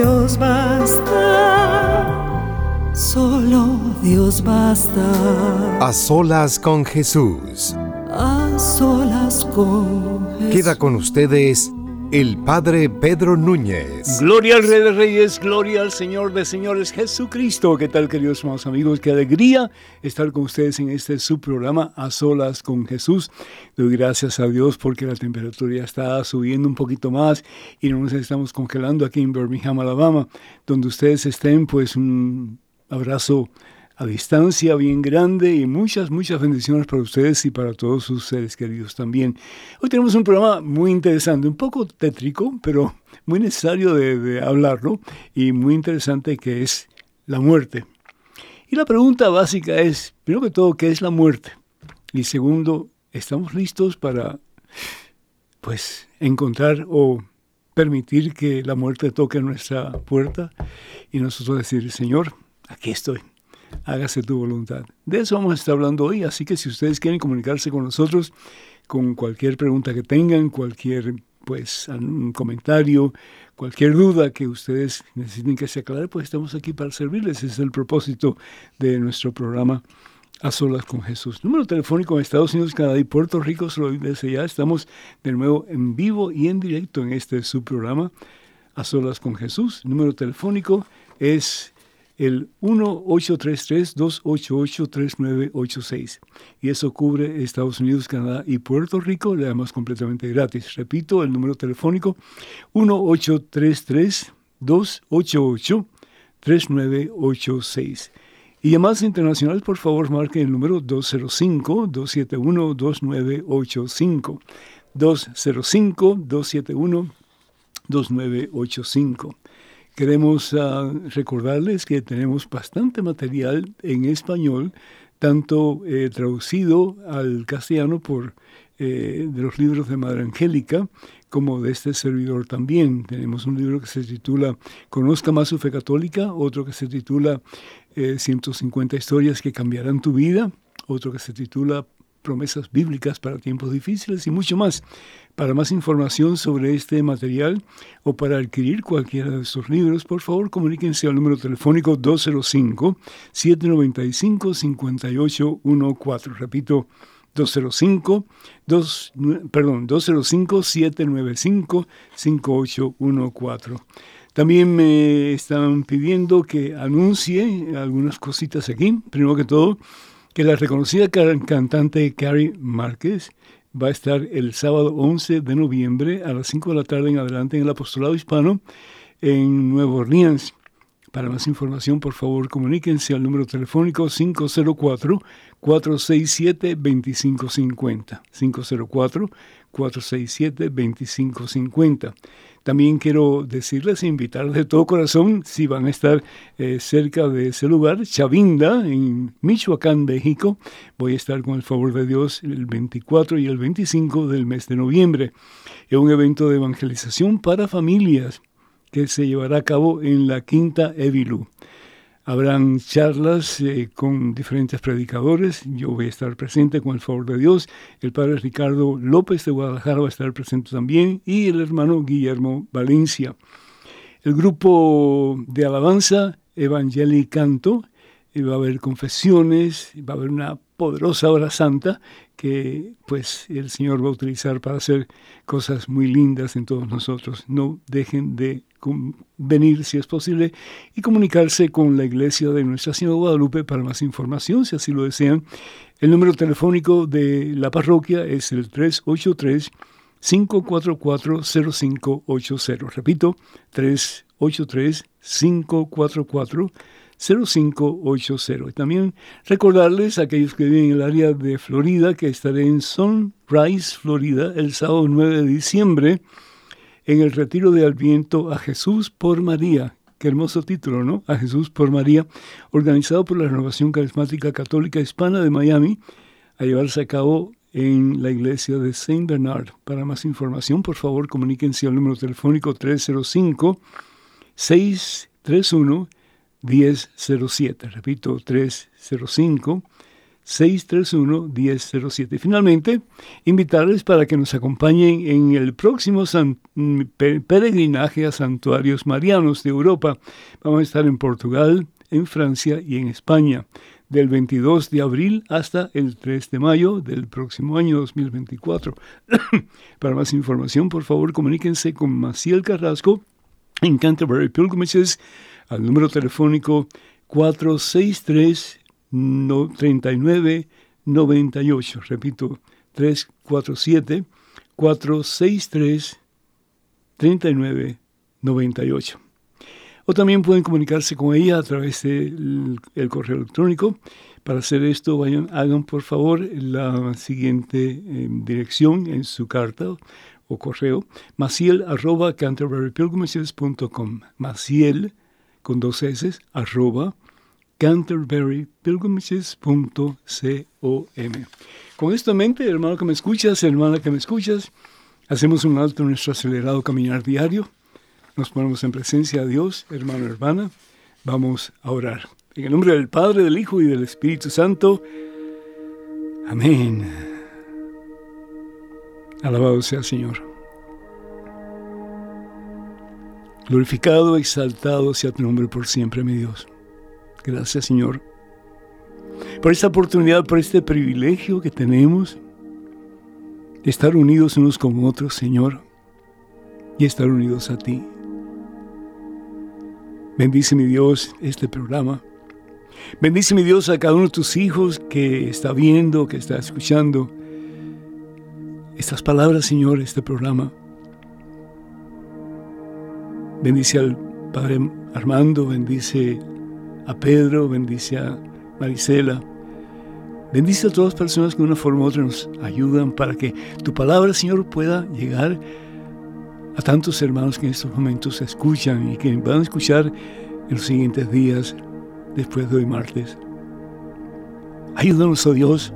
Dios basta, solo Dios basta. A solas con Jesús. A solas con Jesús. Queda con ustedes el Padre Pedro Núñez. Gloria al Rey de Reyes, gloria al Señor de Señores Jesucristo. ¿Qué tal, queridos hermanos amigos? Qué alegría estar con ustedes en este subprograma A Solas con Jesús. Doy gracias a Dios porque la temperatura ya está subiendo un poquito más y no nos estamos congelando aquí en Birmingham, Alabama. Donde ustedes estén, pues un abrazo a distancia bien grande y muchas, muchas bendiciones para ustedes y para todos sus seres queridos también. Hoy tenemos un programa muy interesante, un poco tétrico, pero muy necesario de, hablarlo y muy interesante que es la muerte. Y la pregunta básica es, primero que todo, ¿qué es la muerte? Y segundo, ¿estamos listos para, pues, encontrar o permitir que la muerte toque nuestra puerta y nosotros decir, Señor, aquí estoy? Hágase tu voluntad. De eso vamos a estar hablando hoy, así que si ustedes quieren comunicarse con nosotros con cualquier pregunta que tengan, cualquier pues comentario, cualquier duda que ustedes necesiten que se aclare, pues estamos aquí para servirles. Es el propósito de nuestro programa A Solas con Jesús. Número telefónico en Estados Unidos, Canadá y Puerto Rico, solo desde ya estamos de nuevo en vivo y en directo en este subprograma A Solas con Jesús. Número telefónico es el 1-833-288-3986. Y eso cubre Estados Unidos, Canadá y Puerto Rico, además completamente gratis. Repito, el número telefónico 1-833-288-3986. Y llamadas internacionales, por favor, marquen el número 205-271-2985. 205-271-2985. Queremos ah, recordarles que tenemos bastante material en español, tanto eh, traducido al castellano por eh, de los libros de Madre Angélica, como de este servidor también. Tenemos un libro que se titula Conozca más su fe católica, otro que se titula 150 eh, historias que cambiarán tu vida, otro que se titula promesas bíblicas para tiempos difíciles y mucho más. Para más información sobre este material o para adquirir cualquiera de estos libros, por favor comuníquense al número telefónico 205-795-5814. Repito, 205 2, perdón, 205-795-5814. También me están pidiendo que anuncie algunas cositas aquí. Primero que todo, que la reconocida cantante Carrie Márquez va a estar el sábado 11 de noviembre a las 5 de la tarde en adelante en el Apostolado Hispano en Nueva Orleans. Para más información, por favor, comuníquense al número telefónico 504-467-2550. 504-467-2550. También quiero decirles invitarles de todo corazón, si van a estar eh, cerca de ese lugar, Chavinda, en Michoacán, México. Voy a estar con el favor de Dios el 24 y el 25 del mes de noviembre. Es un evento de evangelización para familias que se llevará a cabo en la Quinta Evilú. Habrán charlas eh, con diferentes predicadores. Yo voy a estar presente con el favor de Dios. El padre Ricardo López de Guadalajara va a estar presente también y el hermano Guillermo Valencia. El grupo de alabanza Evangelii Canto, eh, va a haber confesiones, va a haber una poderosa hora santa que pues el Señor va a utilizar para hacer cosas muy lindas en todos nosotros. No dejen de venir si es posible y comunicarse con la iglesia de Nuestra Señora de Guadalupe para más información si así lo desean. El número telefónico de la parroquia es el 383 544 0580. Repito, 383 544 0580. También recordarles a aquellos que viven en el área de Florida que estaré en Sunrise, Florida, el sábado 9 de diciembre en el retiro de Adviento a Jesús por María. Qué hermoso título, ¿no? A Jesús por María, organizado por la Renovación Carismática Católica Hispana de Miami, a llevarse a cabo en la iglesia de Saint Bernard. Para más información, por favor, comuníquense al número telefónico 305 631 1007. Repito, 305 631-1007. Finalmente, invitarles para que nos acompañen en el próximo peregrinaje a santuarios marianos de Europa. Vamos a estar en Portugal, en Francia y en España, del 22 de abril hasta el 3 de mayo del próximo año 2024. para más información, por favor, comuníquense con Maciel Carrasco en Canterbury Pilgrimages al número telefónico 463 39 98. Repito, 347 463 39 98. O también pueden comunicarse con ella a través del el correo electrónico. Para hacer esto, vayan, hagan por favor la siguiente eh, dirección en su carta o correo, maciel arroba canterburypilgrimages.com. Maciel con dos S arroba. Con esto en mente, hermano que me escuchas, hermana que me escuchas, hacemos un alto en nuestro acelerado caminar diario, nos ponemos en presencia de Dios, hermano, hermana, vamos a orar. En el nombre del Padre, del Hijo y del Espíritu Santo. Amén. Alabado sea el Señor. Glorificado, exaltado sea tu nombre por siempre, mi Dios. Gracias Señor por esta oportunidad, por este privilegio que tenemos de estar unidos unos con otros, Señor, y estar unidos a ti. Bendice mi Dios este programa. Bendice mi Dios a cada uno de tus hijos que está viendo, que está escuchando estas palabras, Señor, este programa. Bendice al Padre Armando, bendice a Pedro, bendice a Marisela. Bendice a todas las personas que de una forma u otra nos ayudan para que tu palabra, Señor, pueda llegar a tantos hermanos que en estos momentos escuchan y que van a escuchar en los siguientes días después de hoy martes. Ayúdanos, oh Dios,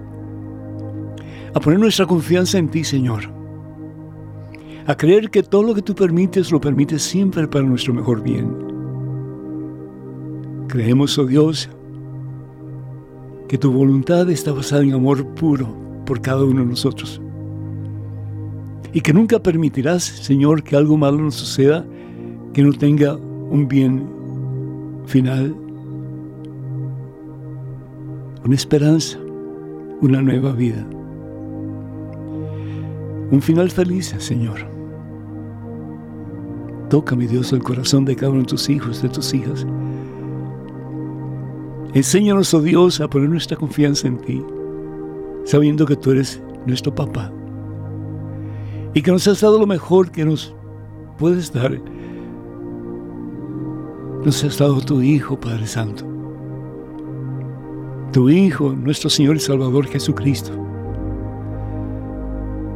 a poner nuestra confianza en ti, Señor. A creer que todo lo que tú permites lo permites siempre para nuestro mejor bien. Creemos, oh Dios, que tu voluntad está basada en amor puro por cada uno de nosotros. Y que nunca permitirás, Señor, que algo malo nos suceda que no tenga un bien final, una esperanza, una nueva vida. Un final feliz, Señor. Toca, mi Dios, el corazón de cada uno de tus hijos, de tus hijas Enséñanos, oh Dios, a poner nuestra confianza en ti, sabiendo que tú eres nuestro papá y que nos has dado lo mejor que nos puedes dar. Nos has dado tu Hijo, Padre Santo. Tu Hijo, nuestro Señor y Salvador Jesucristo.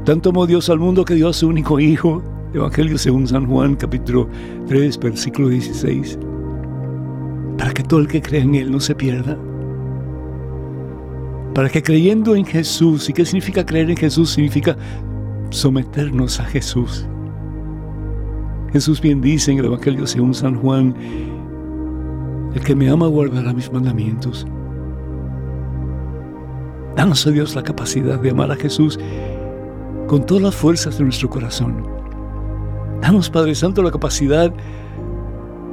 Tanto amó Dios al mundo que dio a su único Hijo, Evangelio según San Juan, capítulo 3, versículo 16 para que todo el que cree en Él no se pierda. Para que creyendo en Jesús, ¿y qué significa creer en Jesús? Significa someternos a Jesús. Jesús bien dice en el Evangelio según San Juan, el que me ama guardará mis mandamientos. Danos a Dios la capacidad de amar a Jesús con todas las fuerzas de nuestro corazón. Danos, Padre Santo, la capacidad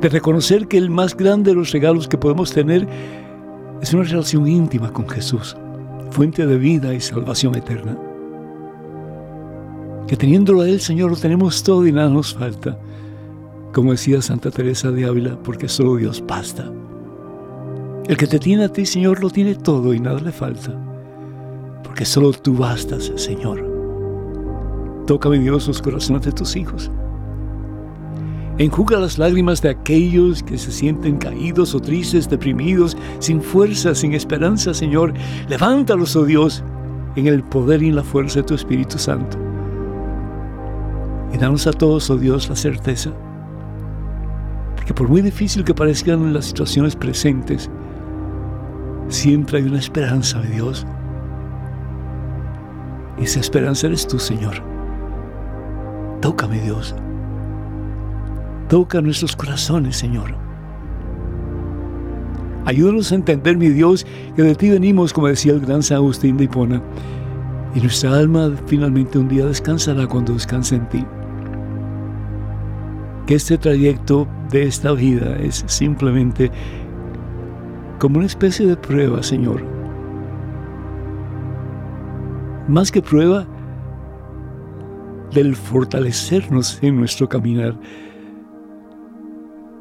de reconocer que el más grande de los regalos que podemos tener es una relación íntima con Jesús, fuente de vida y salvación eterna. Que teniéndolo a Él, Señor, lo tenemos todo y nada nos falta. Como decía Santa Teresa de Ávila, porque solo Dios basta. El que te tiene a ti, Señor, lo tiene todo y nada le falta. Porque solo tú bastas, Señor. Toca, mi Dios, los corazones de tus hijos. Enjuga las lágrimas de aquellos que se sienten caídos o tristes, deprimidos, sin fuerza, sin esperanza, Señor. Levántalos, oh Dios, en el poder y en la fuerza de tu Espíritu Santo. Y danos a todos, oh Dios, la certeza que por muy difícil que parezcan las situaciones presentes, siempre hay una esperanza de Dios. Y esa esperanza eres tú, Señor. Tócame, Dios. Toca nuestros corazones, Señor. Ayúdanos a entender, mi Dios, que de ti venimos, como decía el gran San Agustín de Hipona, y nuestra alma finalmente un día descansará cuando descanse en ti. Que este trayecto de esta vida es simplemente como una especie de prueba, Señor. Más que prueba del fortalecernos en nuestro caminar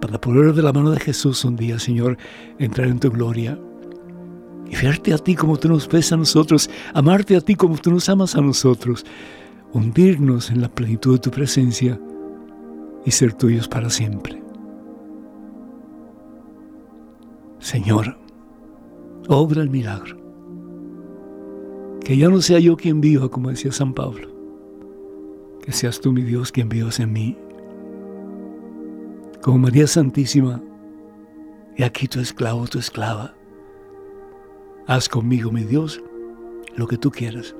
para poder de la mano de Jesús un día, Señor, entrar en tu gloria y verte a ti como tú nos ves a nosotros, amarte a ti como tú nos amas a nosotros, hundirnos en la plenitud de tu presencia y ser tuyos para siempre. Señor, obra el milagro. Que ya no sea yo quien viva, como decía San Pablo, que seas tú, mi Dios, quien vivas en mí como María Santísima, y aquí tu esclavo, tu esclava. Haz conmigo, mi Dios, lo que tú quieras.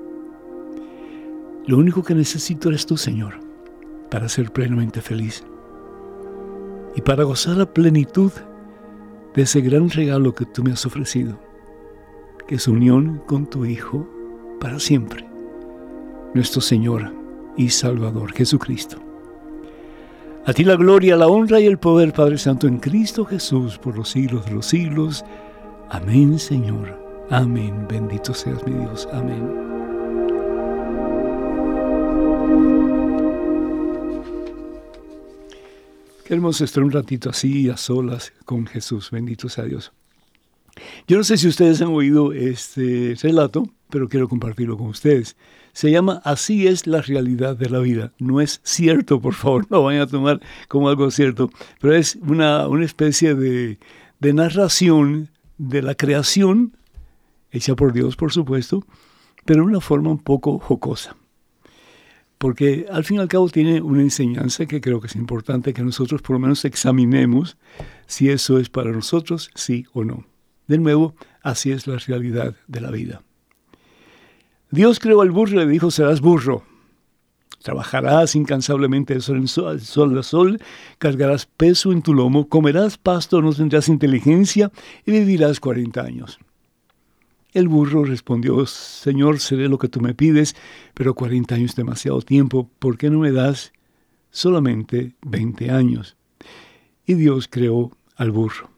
Lo único que necesito eres tú, Señor, para ser plenamente feliz y para gozar la plenitud de ese gran regalo que tú me has ofrecido, que es unión con tu Hijo para siempre, nuestro Señor y Salvador Jesucristo. A ti la gloria, la honra y el poder, Padre Santo, en Cristo Jesús, por los siglos de los siglos. Amén, Señor. Amén. Bendito seas mi Dios. Amén. Queremos estar un ratito así, a solas, con Jesús. Bendito sea Dios. Yo no sé si ustedes han oído este relato, pero quiero compartirlo con ustedes. Se llama Así es la realidad de la vida. No es cierto, por favor, no vayan a tomar como algo cierto, pero es una, una especie de, de narración de la creación, hecha por Dios, por supuesto, pero de una forma un poco jocosa. Porque al fin y al cabo tiene una enseñanza que creo que es importante que nosotros por lo menos examinemos si eso es para nosotros, sí o no. De nuevo, así es la realidad de la vida. Dios creó al burro y le dijo, serás burro. Trabajarás incansablemente de sol, sol, sol sol, cargarás peso en tu lomo, comerás pasto, no tendrás inteligencia y vivirás cuarenta años. El burro respondió, Señor, seré lo que tú me pides, pero cuarenta años es demasiado tiempo, ¿por qué no me das solamente veinte años? Y Dios creó al burro.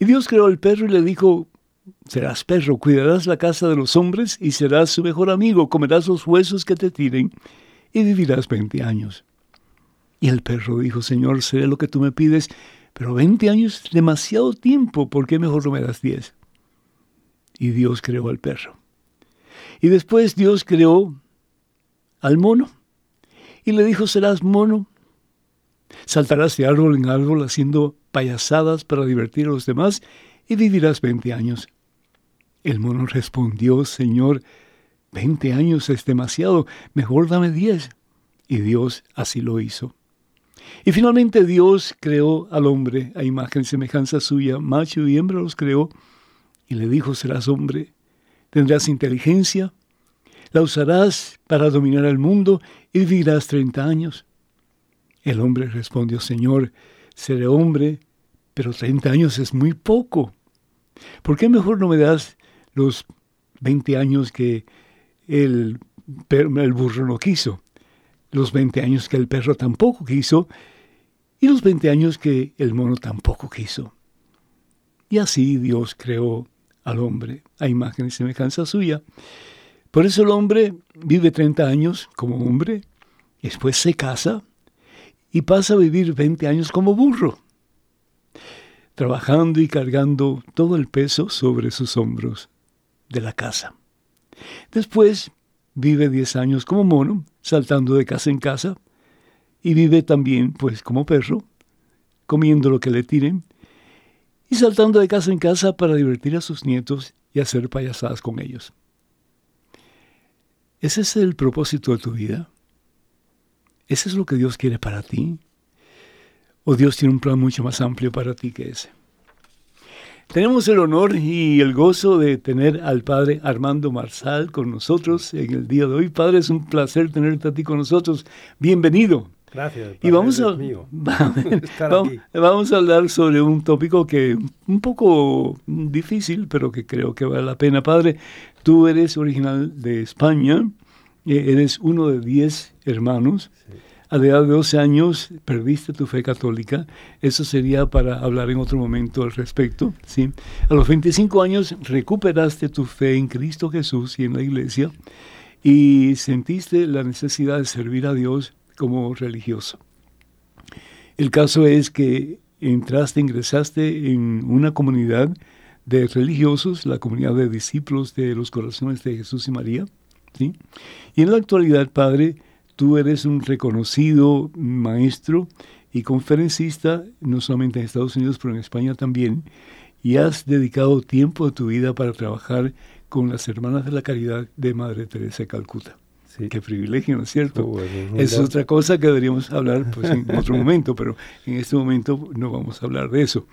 Y Dios creó al perro y le dijo, Serás perro, cuidarás la casa de los hombres y serás su mejor amigo, comerás los huesos que te tiren y vivirás veinte años. Y el perro dijo, Señor, seré lo que tú me pides, pero veinte años es demasiado tiempo, ¿por qué mejor no me das diez? Y Dios creó al perro. Y después Dios creó al mono y le dijo, serás mono. Saltarás de árbol en árbol haciendo payasadas para divertir a los demás y vivirás veinte años. El mono respondió, Señor, veinte años es demasiado, mejor dame diez. Y Dios así lo hizo. Y finalmente Dios creó al hombre a imagen y semejanza suya, macho y hembra los creó, y le dijo, serás hombre, tendrás inteligencia, la usarás para dominar el mundo y vivirás treinta años. El hombre respondió, Señor, seré hombre, pero treinta años es muy poco. ¿Por qué mejor no me das los 20 años que el, burro no quiso, los 20 años que el perro tampoco quiso y los 20 años que el mono tampoco quiso. Y así Dios creó al hombre a imagen y semejanza suya. Por eso el hombre vive 30 años como hombre, después se casa y pasa a vivir 20 años como burro, trabajando y cargando todo el peso sobre sus hombros de la casa. Después vive 10 años como mono, saltando de casa en casa, y vive también, pues, como perro, comiendo lo que le tiren, y saltando de casa en casa para divertir a sus nietos y hacer payasadas con ellos. ¿Ese es el propósito de tu vida? ¿Ese es lo que Dios quiere para ti? ¿O Dios tiene un plan mucho más amplio para ti que ese? Tenemos el honor y el gozo de tener al Padre Armando Marsal con nosotros en el día de hoy. Padre, es un placer tenerte a ti con nosotros. Bienvenido. Gracias. Y vamos a, vamos, a hablar sobre un tópico que un poco difícil, pero que creo que vale la pena. Padre, tú eres original de España, eh, eres uno de diez hermanos. A la edad de 12 años perdiste tu fe católica. Eso sería para hablar en otro momento al respecto. ¿sí? A los 25 años recuperaste tu fe en Cristo Jesús y en la iglesia y sentiste la necesidad de servir a Dios como religioso. El caso es que entraste, ingresaste en una comunidad de religiosos, la comunidad de discípulos de los corazones de Jesús y María. ¿sí? Y en la actualidad, Padre, tú eres un reconocido maestro y conferencista, no solamente en Estados Unidos, pero en España también, y has dedicado tiempo de tu vida para trabajar con las Hermanas de la Caridad de Madre Teresa de Calcuta. Qué privilegio, ¿no es cierto? es otra cosa que deberíamos hablar pues, en otro momento, pero en este momento no vamos a hablar de eso.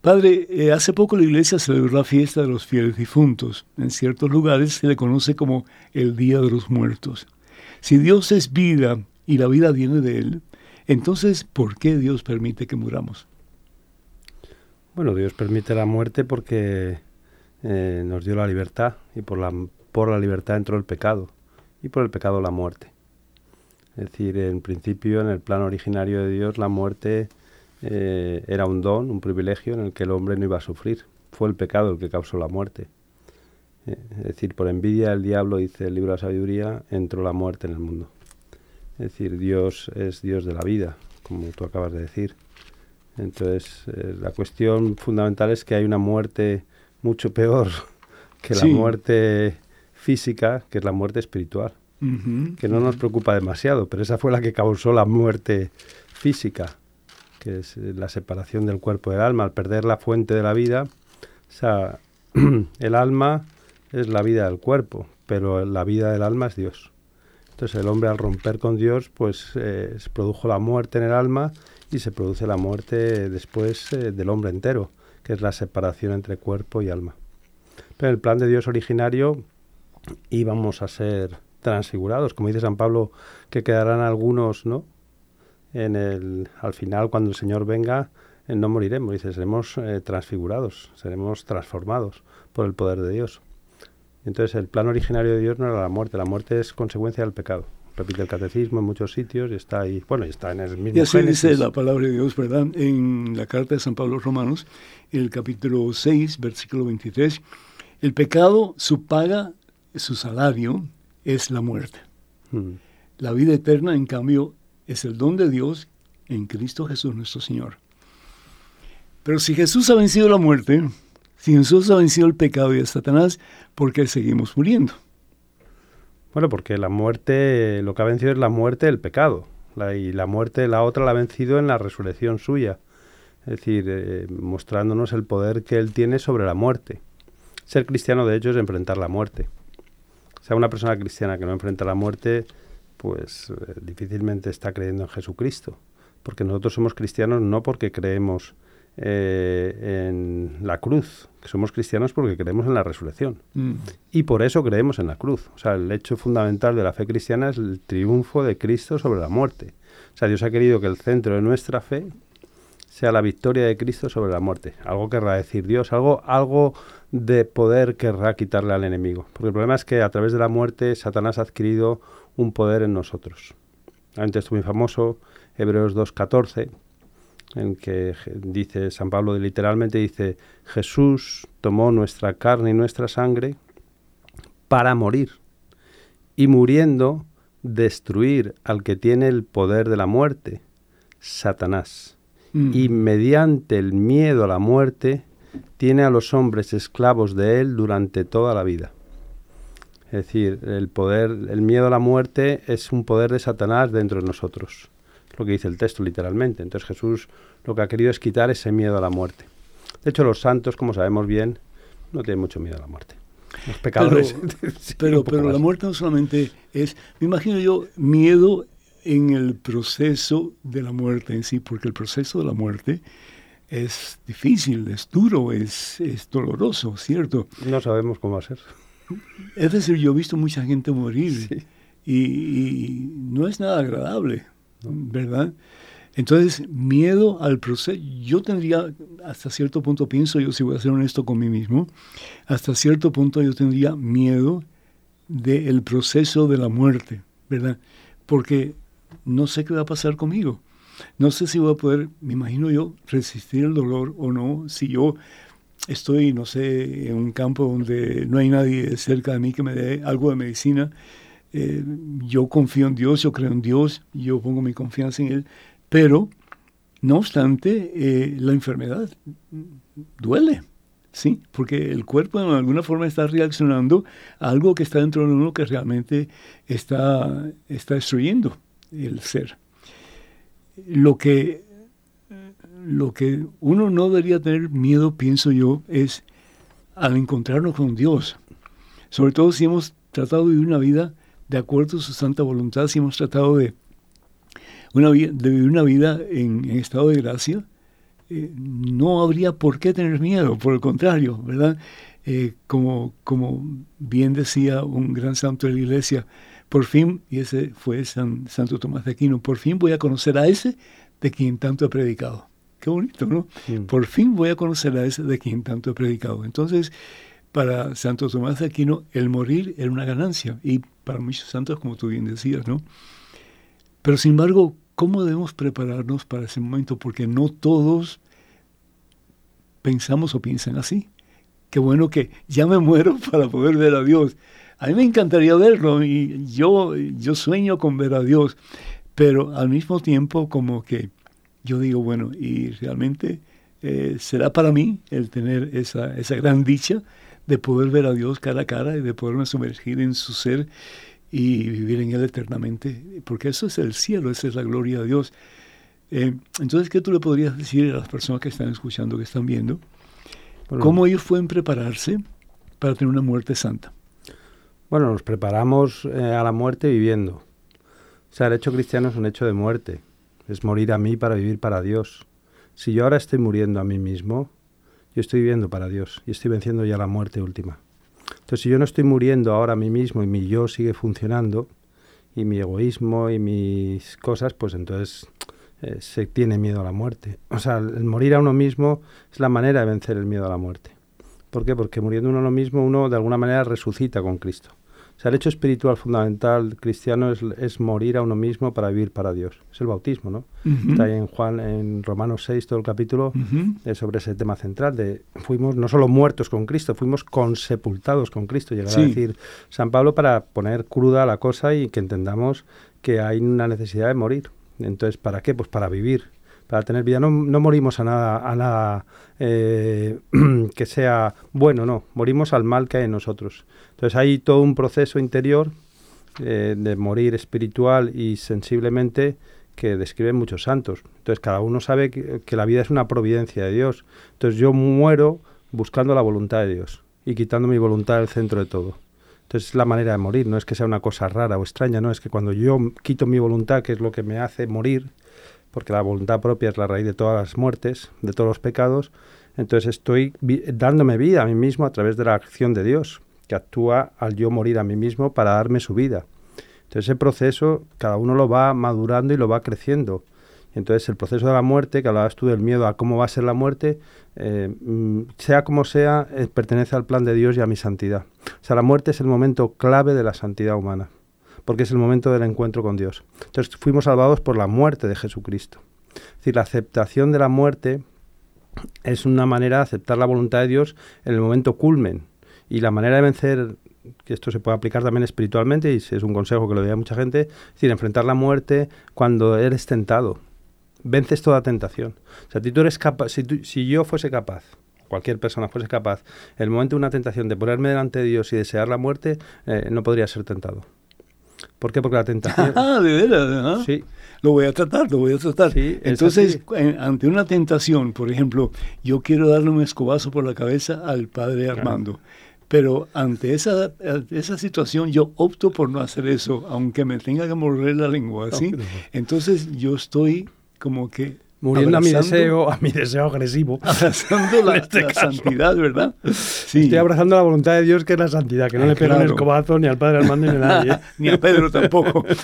Padre, eh, hace poco la iglesia celebró la fiesta de los fieles difuntos. En ciertos lugares se le conoce como el Día de los Muertos. Si Dios es vida y la vida viene de Él, entonces, ¿por qué Dios permite que muramos? Bueno, Dios permite la muerte porque eh, nos dio la libertad y por la, por la libertad entró el pecado y por el pecado la muerte. Es decir, en principio, en el plan originario de Dios, la muerte eh, era un don, un privilegio en el que el hombre no iba a sufrir. Fue el pecado el que causó la muerte. Eh, es decir, por envidia del diablo, dice el libro de la sabiduría, entró la muerte en el mundo. Es decir, Dios es Dios de la vida, como tú acabas de decir. Entonces, eh, la cuestión fundamental es que hay una muerte mucho peor que la muerte física, que es la muerte espiritual, que no nos preocupa demasiado, pero esa fue la que causó la muerte física, que es eh, la separación del cuerpo del alma, al perder la fuente de la vida. O sea, el alma es la vida del cuerpo, pero la vida del alma es Dios. Entonces el hombre al romper con Dios, pues eh, se produjo la muerte en el alma y se produce la muerte después eh, del hombre entero, que es la separación entre cuerpo y alma. Pero el plan de Dios originario íbamos a ser transfigurados, como dice San Pablo, que quedarán algunos, ¿no? En el, al final, cuando el Señor venga, eh, no moriremos, dice, seremos transfigurados, seremos transformados por el poder de Dios. Entonces, el plan originario de Dios no era la muerte, la muerte es consecuencia del pecado. Repite el catecismo en muchos sitios y está ahí, bueno, está en el mismo. Y así dice la palabra de Dios, ¿verdad? En la carta de San Pablo a los Romanos, el capítulo 6, versículo 23, el pecado, su paga su salario es la muerte. Hmm. La vida eterna, en cambio, es el don de Dios en Cristo Jesús nuestro Señor. Pero si Jesús ha vencido la muerte, si Jesús ha vencido el pecado y a Satanás, ¿por qué seguimos muriendo? Bueno, porque la muerte, lo que ha vencido es la muerte del pecado. y la muerte, la otra la ha vencido en la resurrección suya. Es decir, eh, mostrándonos el poder que Él tiene sobre la muerte. Ser cristiano, de hecho, es enfrentar la muerte. O sea, una persona cristiana que no enfrenta la muerte, pues eh, difícilmente está creyendo en Jesucristo. Porque nosotros somos cristianos no porque creemos eh, en la cruz, que somos cristianos porque creemos en la resurrección. Mm. Y por eso creemos en la cruz. O sea, el hecho fundamental de la fe cristiana es el triunfo de Cristo sobre la muerte. O sea, Dios ha querido que el centro de nuestra fe sea la victoria de Cristo sobre la muerte. Algo querrá decir Dios, algo, algo de poder querrá quitarle al enemigo. Porque el problema es que a través de la muerte Satanás ha adquirido un poder en nosotros. Hay un texto muy famoso, Hebreos 2.14, en que dice San Pablo literalmente dice Jesús tomó nuestra carne y nuestra sangre para morir y muriendo destruir al que tiene el poder de la muerte, Satanás. Mm. Y mediante el miedo a la muerte tiene a los hombres esclavos de él durante toda la vida. Es decir, el poder, el miedo a la muerte es un poder de Satanás dentro de nosotros. Lo que dice el texto literalmente. Entonces Jesús lo que ha querido es quitar ese miedo a la muerte. De hecho, los santos, como sabemos bien, no tienen mucho miedo a la muerte. Los pecadores. Pero, sí, pero, pero la muerte no solamente es, me imagino yo, miedo en el proceso de la muerte en sí, porque el proceso de la muerte es difícil, es duro, es, es doloroso, ¿cierto? No sabemos cómo ser. Es decir, yo he visto mucha gente morir Sí. y, y no es nada agradable, ¿verdad? Entonces, miedo al proceso, yo tendría, hasta cierto punto, pienso yo, si voy a ser honesto con mí mismo, hasta cierto punto yo tendría miedo del proceso de la muerte, ¿verdad? Porque no sé qué va a pasar conmigo. No sé si voy a poder, me imagino yo, resistir el dolor o no, si yo estoy, no sé, en un campo donde no hay nadie cerca de mí que me dé algo de medicina. Eh, yo confío en Dios, yo creo en Dios, yo pongo mi confianza en Él, pero no obstante, eh, la enfermedad duele, ¿sí? Porque el cuerpo de alguna forma está reaccionando a algo que está dentro de uno que realmente está, está destruyendo el ser. Lo que, lo que uno no debería tener miedo, pienso yo, es al encontrarnos con Dios. Sobre todo si hemos tratado de vivir una vida de acuerdo a su santa voluntad, si hemos tratado de, una, de vivir una vida en, en estado de gracia, eh, no habría por qué tener miedo, por el contrario, ¿verdad? Eh, como, como bien decía un gran santo de la iglesia, por fin, y ese fue San, Santo Tomás de Aquino, por fin voy a conocer a ese de quien tanto he predicado. Qué bonito, ¿no? Por fin voy a conocer a ese de quien tanto he predicado. Entonces, para Santo Tomás de Aquino, el morir era una ganancia, y para muchos santos, como tú bien decías, ¿no? Pero sin embargo, ¿cómo debemos prepararnos para ese momento? Porque no todos pensamos o piensan así. Qué bueno que ya me muero para poder ver a Dios. A mí me encantaría verlo y yo, yo sueño con ver a Dios, pero al mismo tiempo como que yo digo, bueno, y realmente eh, será para mí el tener esa, esa gran dicha de poder ver a Dios cara a cara y de poderme sumergir en su ser y vivir en Él eternamente, porque eso es el cielo, esa es la gloria de Dios. Eh, entonces, ¿qué tú le podrías decir a las personas que están escuchando, que están viendo? Bueno, ¿Cómo ellos pueden prepararse para tener una muerte santa? Bueno, nos preparamos eh, a la muerte viviendo. O sea, el hecho cristiano es un hecho de muerte. Es morir a mí para vivir para Dios. Si yo ahora estoy muriendo a mí mismo, yo estoy viviendo para Dios y estoy venciendo ya la muerte última. Entonces, si yo no estoy muriendo ahora a mí mismo y mi yo sigue funcionando, y mi egoísmo y mis cosas, pues entonces eh, se tiene miedo a la muerte. O sea, el morir a uno mismo es la manera de vencer el miedo a la muerte. ¿Por qué? Porque muriendo uno a uno mismo, uno de alguna manera resucita con Cristo. O sea, el hecho espiritual fundamental cristiano es, es morir a uno mismo para vivir para Dios. Es el bautismo, ¿no? Está ahí en Juan, en Romanos 6, todo el capítulo, eh, sobre ese tema central de fuimos no solo muertos con Cristo, fuimos consepultados con Cristo, llegar Sí. a decir San Pablo para poner cruda la cosa y que entendamos que hay una necesidad de morir. Entonces, ¿para qué? Pues para vivir, para tener vida. No, morimos a nada, a nada eh, que sea bueno, no, morimos al mal que hay en nosotros. Entonces hay todo un proceso interior eh, de morir espiritual y sensiblemente que describen muchos santos. Entonces cada uno sabe que, que la vida es una providencia de Dios. Entonces yo muero buscando la voluntad de Dios y quitando mi voluntad del centro de todo. Entonces es la manera de morir, no es que sea una cosa rara o extraña, no, es que cuando yo quito mi voluntad, que es lo que me hace morir, porque la voluntad propia es la raíz de todas las muertes, de todos los pecados, entonces estoy dándome vida a mí mismo a través de la acción de Dios, que actúa al yo morir a mí mismo para darme su vida. Entonces ese proceso cada uno lo va madurando y lo va creciendo. Entonces el proceso de la muerte, que hablabas tú del miedo a cómo va a ser la muerte, eh, mm, sea como sea, eh, pertenece al plan de Dios y a mi santidad. O sea, la muerte es el momento clave de la santidad humana, porque es el momento del encuentro con Dios. Entonces fuimos salvados por la muerte de Jesucristo. Es decir, la aceptación de la muerte es una manera de aceptar la voluntad de Dios en el momento culmen. Y la manera de vencer, que esto se puede aplicar también espiritualmente, y es un consejo que lo doy mucha gente, es decir, enfrentar la muerte cuando eres tentado. Vences toda tentación. O sea, si tú eres capaz, si yo fuese capaz cualquier persona fuese capaz, en el momento de una tentación, de ponerme delante de Dios y desear la muerte, eh, no podría ser tentado. ¿Por qué? Porque la tentación... ah, de veras, Sí. Lo voy a tratar, lo voy a tratar. Sí, Entonces, ante una tentación, por ejemplo, yo quiero darle un escobazo por la cabeza al padre Armando. Pero ante esa, esa situación yo opto por no hacer eso, aunque me tenga que morder la lengua, ¿sí? Entonces yo estoy como que muriendo a mi deseo, a mi deseo agresivo. Abrazando la, este santidad, ¿verdad? Sí. Estoy abrazando la voluntad de Dios, que es la santidad, que no le pega un escobazo ni al Padre Armando ni a nadie. ni a Pedro tampoco.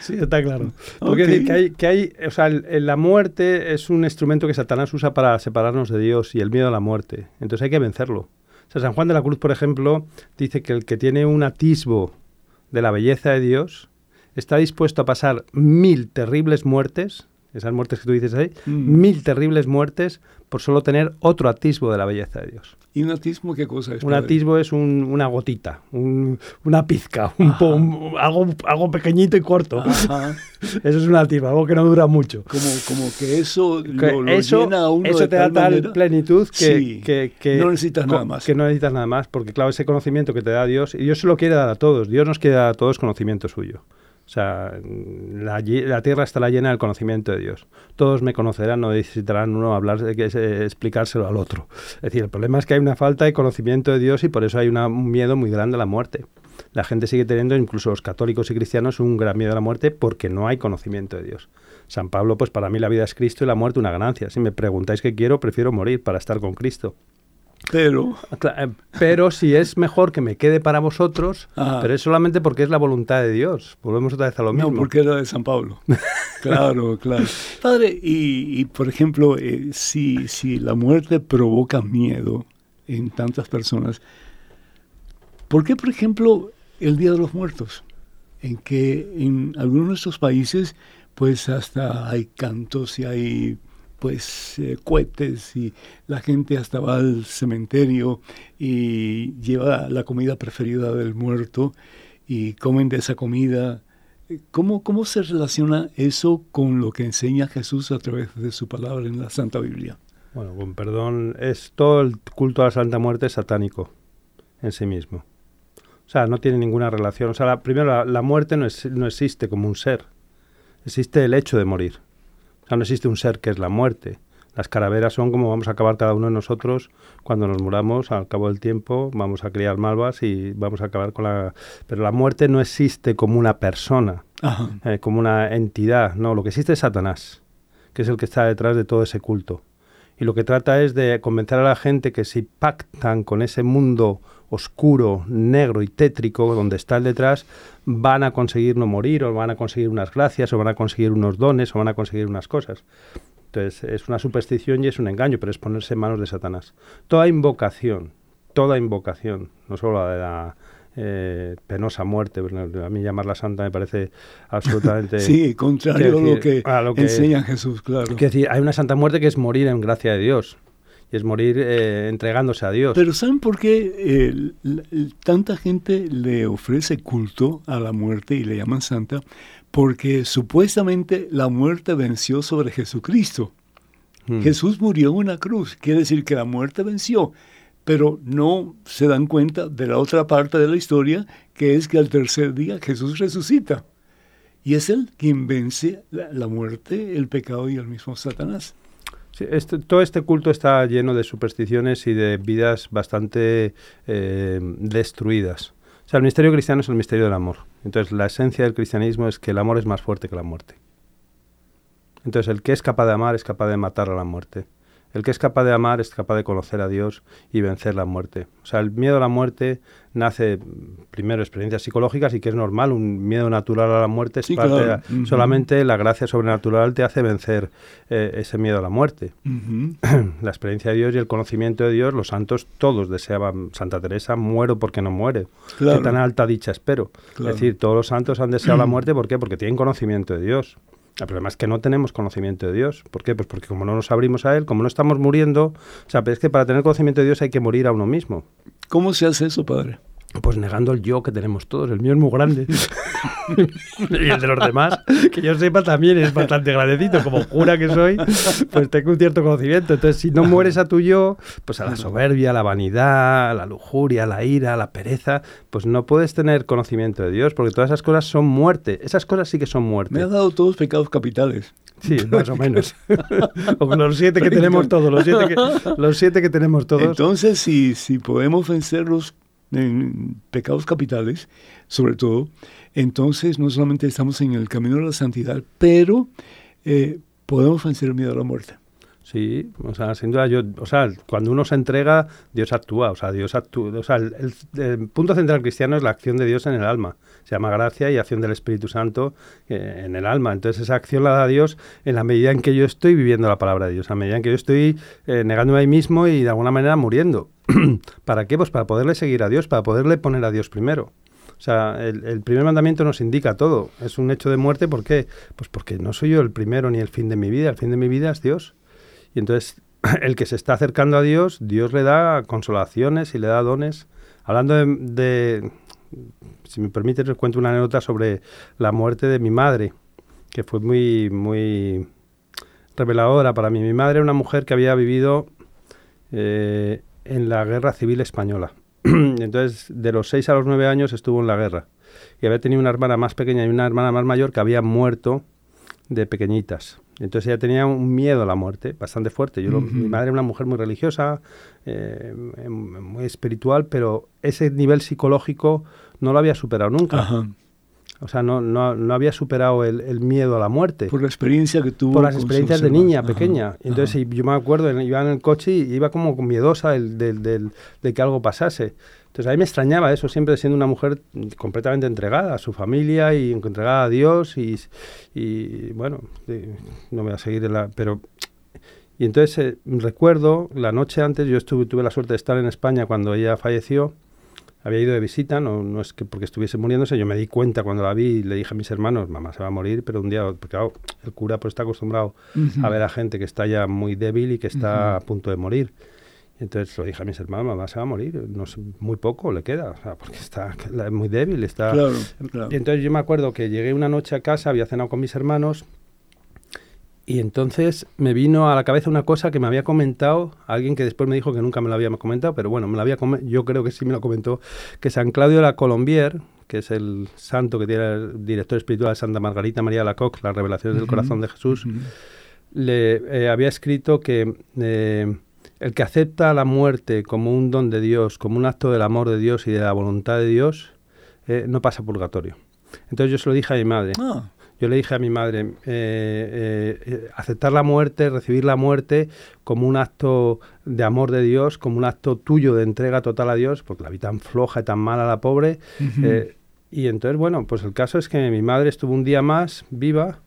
sí. está claro. Porque decir que hay, que hay, o sea, la muerte es un instrumento que Satanás usa para separarnos de Dios y el miedo a la muerte. Entonces hay que vencerlo. O sea, San Juan de la Cruz, por ejemplo, dice que el que tiene un atisbo de la belleza de Dios, está dispuesto a pasar mil terribles muertes, esas muertes que tú dices ahí, mm. mil terribles muertes por solo tener otro atisbo de la belleza de Dios. ¿Y un atisbo qué cosa es? Un atisbo es una gotita, una pizca, un, algo, algo, pequeñito y corto. eso es un atisbo, algo que no dura mucho. Como, como que eso lo, llena a uno Eso te da tal plenitud que, que, no necesitas nada más. Que no necesitas nada más, porque claro, ese conocimiento que te da Dios, y Dios se lo quiere dar a todos, Dios nos quiere dar a todos conocimiento suyo. O sea, la, tierra estará llena del conocimiento de Dios. Todos me conocerán, no necesitarán uno hablar, eh, explicárselo al otro. Es decir, el problema es que hay una falta de conocimiento de Dios y por eso hay un miedo muy grande a la muerte. La gente sigue teniendo, incluso los católicos y cristianos, un gran miedo a la muerte porque no hay conocimiento de Dios. San Pablo, pues para mí la vida es Cristo y la muerte una ganancia. Si me preguntáis qué quiero, prefiero morir para estar con Cristo. Pero. Eh, pero si es mejor que me quede para vosotros, pero es solamente porque es la voluntad de Dios. Volvemos otra vez a lo mismo. No, porque era de San Pablo. claro, claro. Padre, y, por ejemplo, eh, si, si la muerte provoca miedo en tantas personas, ¿por qué, por ejemplo, el Día de los Muertos? En que en algunos de nuestros países, pues hasta hay cantos y hay pues eh, cohetes y la gente hasta va al cementerio y lleva la comida preferida del muerto y comen de esa comida. ¿Cómo, ¿Cómo se relaciona eso con lo que enseña Jesús a través de su palabra en la Santa Biblia? Bueno, con perdón, es todo el culto a la Santa Muerte satánico en sí mismo. O sea, no tiene ninguna relación. O sea, primero, la, muerte no, no existe como un ser. Existe el hecho de morir. O sea, no existe un ser que es la muerte. Las calaveras son como vamos a acabar cada uno de nosotros cuando nos muramos, al cabo del tiempo, vamos a criar malvas y vamos a acabar con la... Pero la muerte no existe como una persona, eh, como una entidad, no, lo que existe es Satanás, que es el que está detrás de todo ese culto. Y lo que trata es de convencer a la gente que si pactan con ese mundo oscuro, negro y tétrico donde está el detrás, van a conseguir no morir, o van a conseguir unas gracias, o van a conseguir unos dones, o van a conseguir unas cosas. Entonces es una superstición y es un engaño, pero es ponerse en manos de Satanás. Toda invocación, toda invocación, no solo la de la eh, penosa muerte, a mí llamarla santa me parece absolutamente... sí, contrario a, lo que enseña Jesús, claro. decir, hay una santa muerte que es morir en gracia de Dios y es morir eh, entregándose a Dios. Pero ¿saben por qué eh, tanta gente le ofrece culto a la muerte y le llaman santa? Porque supuestamente la muerte venció sobre Jesucristo. Hmm. Jesús murió en una cruz, quiere decir que la muerte venció, pero no se dan cuenta de la otra parte de la historia, que es que al tercer día Jesús resucita. Y es Él quien vence la muerte, el pecado y el mismo Satanás. Este, todo este culto está lleno de supersticiones y de vidas bastante eh, destruidas. O sea, el misterio cristiano es el misterio del amor. Entonces, la esencia del cristianismo es que el amor es más fuerte que la muerte. Entonces, el que es capaz de amar es capaz de matar a la muerte. El que es capaz de amar es capaz de conocer a Dios y vencer la muerte. O sea, el miedo a la muerte nace primero experiencias psicológicas y que es normal, un miedo natural a la muerte es parte solamente la gracia sobrenatural te hace vencer eh, ese miedo a la muerte. la experiencia de Dios y el conocimiento de Dios, los santos todos deseaban, Santa Teresa, muero porque no muere. Qué tan alta dicha espero. Es decir, todos los santos han deseado la muerte, ¿por qué? Porque tienen conocimiento de Dios El problema es que no tenemos conocimiento de Dios. ¿Por qué? Pues porque como no nos abrimos a Él, como no estamos muriendo, o sea, es que para tener conocimiento de Dios hay que morir a uno mismo. ¿Cómo se hace eso, padre? Pues negando el yo que tenemos todos. El mío es muy grande. y el de los demás, que yo sepa, también es bastante grandecito. Como jura que soy, pues tengo un cierto conocimiento. Entonces, si no mueres a tu yo, pues a la soberbia, a la vanidad, a la lujuria, a la ira, a la pereza, pues no puedes tener conocimiento de Dios, porque todas esas cosas son muerte. Esas cosas sí que son muerte. Me has dado todos pecados capitales. Sí, más o menos. o los siete que tenemos todos, los siete que, los siete que tenemos todos. Entonces, si, si podemos vencerlos en pecados capitales, sobre todo, entonces no solamente estamos en el camino de la santidad, pero eh, podemos vencer el miedo a la muerte. Sí, o sea, sin duda, yo, o sea, cuando uno se entrega, Dios actúa, o sea, Dios actúa, o sea, el, punto central cristiano es la acción de Dios en el alma, se llama gracia y acción del Espíritu Santo eh, en el alma, entonces esa acción la da Dios en la medida en que yo estoy viviendo la palabra de Dios, a medida en que yo estoy eh, negándome a mí mismo y de alguna manera muriendo. ¿Para qué? Pues para poderle seguir a Dios, para poderle poner a Dios primero. O sea, el, primer mandamiento nos indica todo. Es un hecho de muerte, ¿por qué? Pues porque no soy yo el primero ni el fin de mi vida. El fin de mi vida es Dios. Y entonces el que se está acercando a Dios, Dios le da consolaciones y le da dones. Hablando de, si me permite, les cuento una anécdota sobre la muerte de mi madre, que fue muy, muy reveladora para mí. Mi madre era una mujer que había vivido eh, en la guerra civil española. Entonces, de los seis a los nueve años estuvo en la guerra. Y había tenido una hermana más pequeña y una hermana más mayor que había muerto de pequeñitas. Entonces ella tenía un miedo a la muerte bastante fuerte. Yo Mi madre era una mujer muy religiosa, eh, muy espiritual, pero ese nivel psicológico no lo había superado nunca. O sea, no, no, no había superado el, el, miedo a la muerte. Por la experiencia que tuvo. Por las experiencias de niña pequeña. Entonces yo me acuerdo, iba en el coche y iba como miedosa de que algo pasase. Entonces a mí me extrañaba eso, siempre siendo una mujer completamente entregada a su familia y entregada a Dios y, y bueno, no voy a seguir en la... Pero, y entonces eh, recuerdo, la noche antes, yo estuve, tuve la suerte de estar en España cuando ella falleció, había ido de visita, no, no es que porque estuviese muriéndose, yo me di cuenta cuando la vi y le dije a mis hermanos, mamá se va a morir, pero un día, porque claro, el cura pues está acostumbrado a ver a gente que está ya muy débil y que está a punto de morir. Entonces lo dije a mis hermanos, mamá se va a morir, no sé, muy poco le queda, o sea, porque está muy débil, está... Y entonces yo me acuerdo que llegué una noche a casa, había cenado con mis hermanos, y entonces me vino a la cabeza una cosa que me había comentado alguien que después me dijo que nunca me lo había comentado, pero bueno, me lo había yo creo que sí me lo comentó, que San Claudio de la Colombier, que es el santo que tiene el director espiritual de Santa Margarita María de la Cox, las revelaciones del corazón de Jesús, le eh, había escrito que... Eh, el que acepta la muerte como un don de Dios, como un acto del amor de Dios y de la voluntad de Dios, eh, no pasa purgatorio. Entonces yo se lo dije a mi madre. Ah. Yo le dije a mi madre, eh, eh, aceptar la muerte, recibir la muerte como un acto de amor de Dios, como un acto tuyo de entrega total a Dios, porque la vi tan floja y tan mala la pobre. y entonces, bueno, pues el caso es que mi madre estuvo un día más viva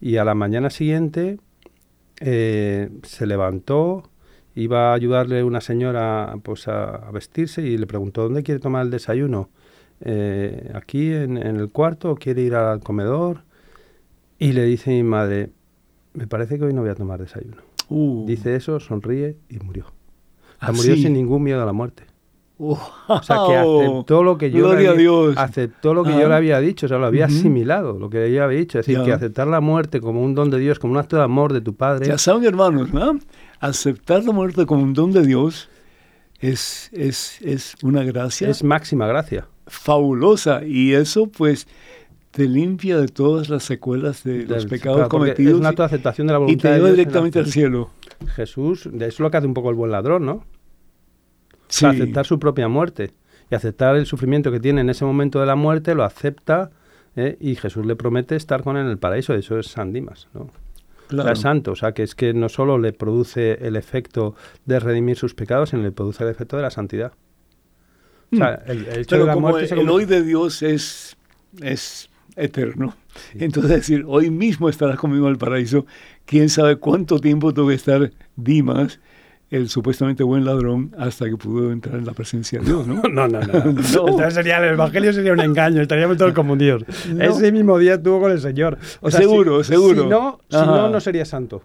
y a la mañana siguiente se levantó, iba a ayudarle una señora pues a, vestirse y le preguntó dónde quiere tomar el desayuno eh, aquí en, el cuarto o quiere ir al comedor y le dice mi madre me parece que hoy no voy a tomar desayuno uh. dice eso sonríe y murió murió sin ningún miedo a la muerte o sea que aceptó lo que yo le había, aceptó lo que yo le había dicho, o sea, lo había asimilado, lo que ella había dicho, es decir, que aceptar la muerte como un don de Dios, como un acto de amor de tu padre. Ya saben, hermanos, ¿no? aceptar la muerte como un don de Dios es, es, es una gracia. Es máxima gracia. Fabulosa. Y eso pues te limpia de todas las secuelas de los pecados cometidos. Es una aceptación de la voluntad y te lleva directamente al cielo. Jesús, eso es lo que hace un poco el buen ladrón, ¿no? Sí. aceptar su propia muerte y aceptar el sufrimiento que tiene en ese momento de la muerte, lo acepta ¿eh? y Jesús le promete estar con él en el paraíso. Eso es San Dimas, ¿no? Claro. santo, o sea, que es que no solo le produce el efecto de redimir sus pecados, sino le produce el efecto de la santidad. O sea, hmm. el, hecho de la como muerte el, hoy de Dios es, es eterno. Entonces decir, hoy mismo estarás conmigo en el paraíso, quién sabe cuánto tiempo tengo que estar Dimas el supuestamente buen ladrón hasta que pudo entrar en la presencia de Dios, ¿no? no, no, no. Entonces sería, el evangelio sería un engaño, estaríamos todos confundidos. Ese mismo día estuvo con el Señor. O sea, seguro, seguro. Si no, si no, no sería santo.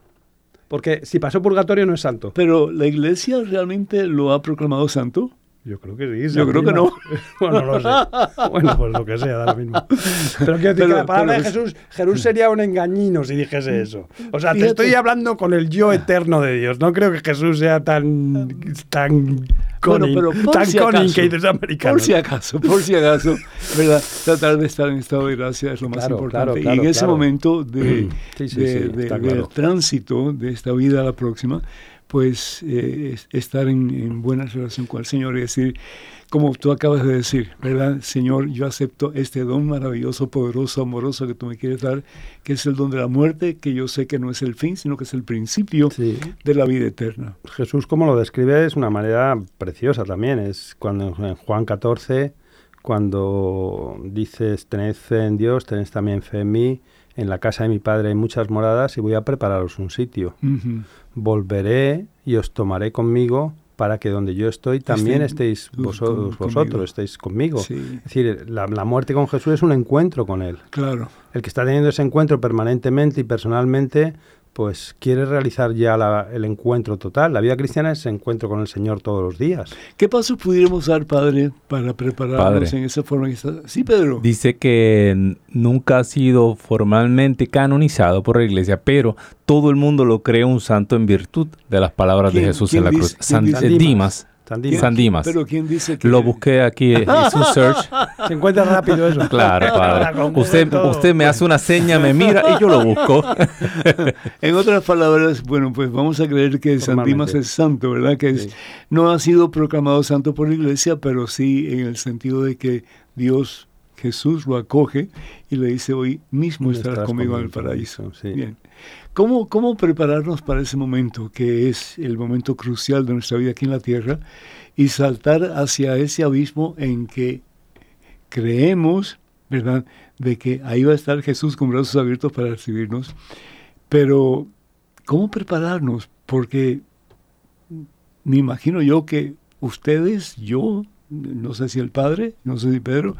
Porque si pasó purgatorio no es santo. Pero la iglesia realmente lo ha proclamado santo. Yo creo que sí. Yo creo que no. bueno, no lo sé. Bueno, pues lo que sea, da lo mismo. Pero quiero decir que la palabra de Jesús, Jesús sería un engañino si dijese eso. O sea, te estoy hablando con el yo eterno de Dios. No creo que Jesús sea tan, tan bueno, pero por tan si acaso, que dices americano. Por si acaso, por si acaso, ¿verdad? Tratar de estar en estado de gracia es lo más importante. y en ese momento de, sí, sí, de, de del tránsito de esta vida a la próxima, pues eh, estar en, buena relación con el Señor y decir, como tú acabas de decir, ¿verdad? Señor, yo acepto este don maravilloso, poderoso, amoroso que tú me quieres dar, que es el don de la muerte, que yo sé que no es el fin, sino que es el principio de la vida eterna. Jesús, como lo describe, es una manera preciosa también. Es cuando en Juan 14, cuando dices, tened fe en Dios, tened también fe en mí, en la casa de mi padre hay muchas moradas y voy a prepararos un sitio volveré y os tomaré conmigo para que donde yo estoy también estéis vosotros, vosotros estéis conmigo. Es decir, la, la, muerte con Jesús es un encuentro con Él. Claro. El que está teniendo ese encuentro permanentemente y personalmente pues quiere realizar ya el encuentro total. La vida cristiana es encuentro con el Señor todos los días. ¿Qué pasos pudiéramos dar, Padre, para prepararnos en esa forma? Sí, Pedro. Dice que nunca ha sido formalmente canonizado por la Iglesia, pero todo el mundo lo cree un santo en virtud de las palabras de Jesús en la cruz. San, Dimas San Dimas. Pero ¿quién dice que... Lo busqué aquí, hice un search. Se encuentra rápido eso. Claro, padre. Usted, usted me hace una seña, me mira y yo lo busco. en otras palabras, bueno, pues vamos a creer que San Dimas es santo, ¿verdad? Que es, no ha sido proclamado santo por la iglesia, pero sí en el sentido de que Dios, Jesús, lo acoge y le dice, hoy mismo estarás, conmigo, en el paraíso. Bien. ¿Cómo, ¿Cómo prepararnos para ese momento, que es el momento crucial de nuestra vida aquí en la tierra, y saltar hacia ese abismo en que creemos, ¿verdad?, de que ahí va a estar Jesús con brazos abiertos para recibirnos. Pero, ¿cómo prepararnos? Porque me imagino yo que ustedes, yo, no sé si el Padre, no sé si Pedro,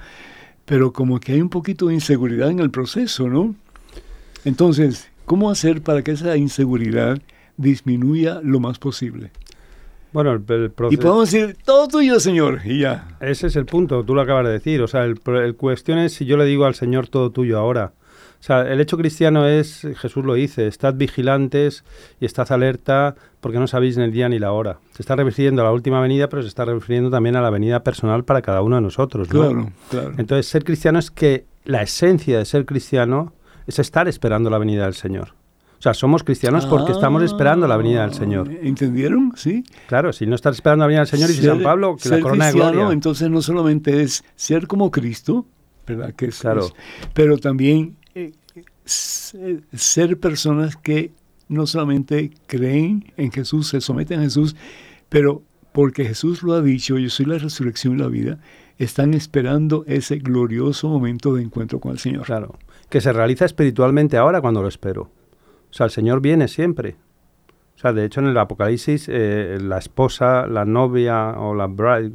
pero como que hay un poquito de inseguridad en el proceso, ¿no? Entonces, ¿Cómo hacer para que esa inseguridad disminuya lo más posible? Bueno, el, proceso... Y podemos decir, todo tuyo, Señor, y ya. Ese es el punto, tú lo acabas de decir. O sea, el, el, cuestión es si yo le digo al Señor todo tuyo ahora. O sea, el hecho cristiano es, Jesús lo dice, estad vigilantes y estad alerta porque no sabéis ni el día ni la hora. Se está refiriendo a la última venida, pero se está refiriendo también a la venida personal para cada uno de nosotros. ¿no? Claro, claro. Entonces, ser cristiano es que la esencia de ser cristiano es estar esperando la venida del Señor. O sea, somos cristianos porque estamos esperando la venida del Señor. ¿Entendieron? Sí. Claro, si no estás esperando la venida del Señor, y si San Pablo, que la corona de gloria. Entonces no solamente es ser como Cristo, ¿verdad? Que es, claro. pero también eh, ser personas que no solamente creen en Jesús, se someten a Jesús, pero porque Jesús lo ha dicho, yo soy la resurrección y la vida, están esperando ese glorioso momento de encuentro con el Señor. Claro que se realiza espiritualmente ahora cuando lo espero. O sea, el Señor viene siempre. O sea, de hecho en el Apocalipsis eh, la esposa, la novia o la bride,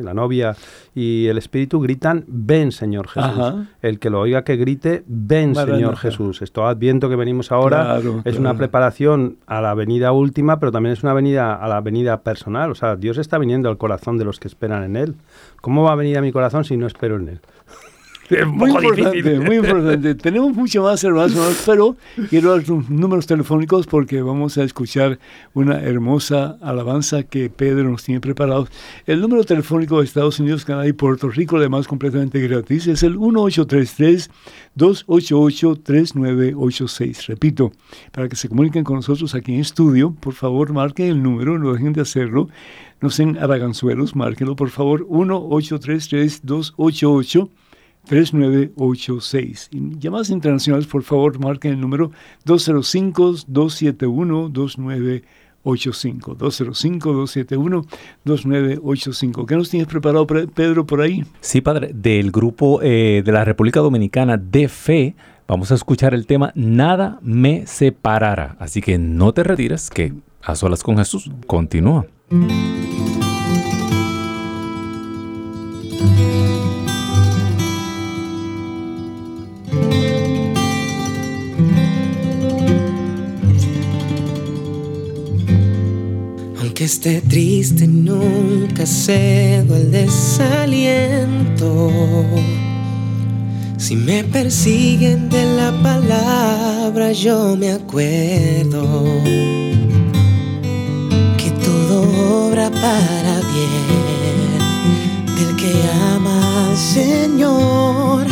la novia y el Espíritu gritan, ven Señor Jesús. El que lo oiga que grite, ven Señor Jesús. Esto adviento que venimos ahora es una preparación a la venida última, pero también es una venida a la venida personal. O sea, Dios está viniendo al corazón de los que esperan en Él. ¿Cómo va a venir a mi corazón si no espero en Él? Muy importante, muy importante. Tenemos mucho más, hermanos, pero quiero dar sus números telefónicos porque vamos a escuchar una hermosa alabanza que Pedro nos tiene preparados. El número telefónico de Estados Unidos, Canadá y Puerto Rico, además completamente gratis, es el 1833-288-3986. Repito, para que se comuniquen con nosotros aquí en estudio, por favor marquen el número, no dejen de hacerlo. No sean araganzuelos, márquenlo por favor, 1833-288. 3986. Y llamadas internacionales, por favor, marquen el número 205-271-2985. 205-271-2985. ¿Qué nos tienes preparado, Pedro, por ahí? Sí, padre, del grupo eh, de la República Dominicana de Fe, vamos a escuchar el tema Nada me separará. Así que no te retires, que A Solas con Jesús continúa. Aunque esté triste, nunca cedo el desaliento. Si me persiguen de la palabra, yo me acuerdo que todo obra para bien del que ama al Señor,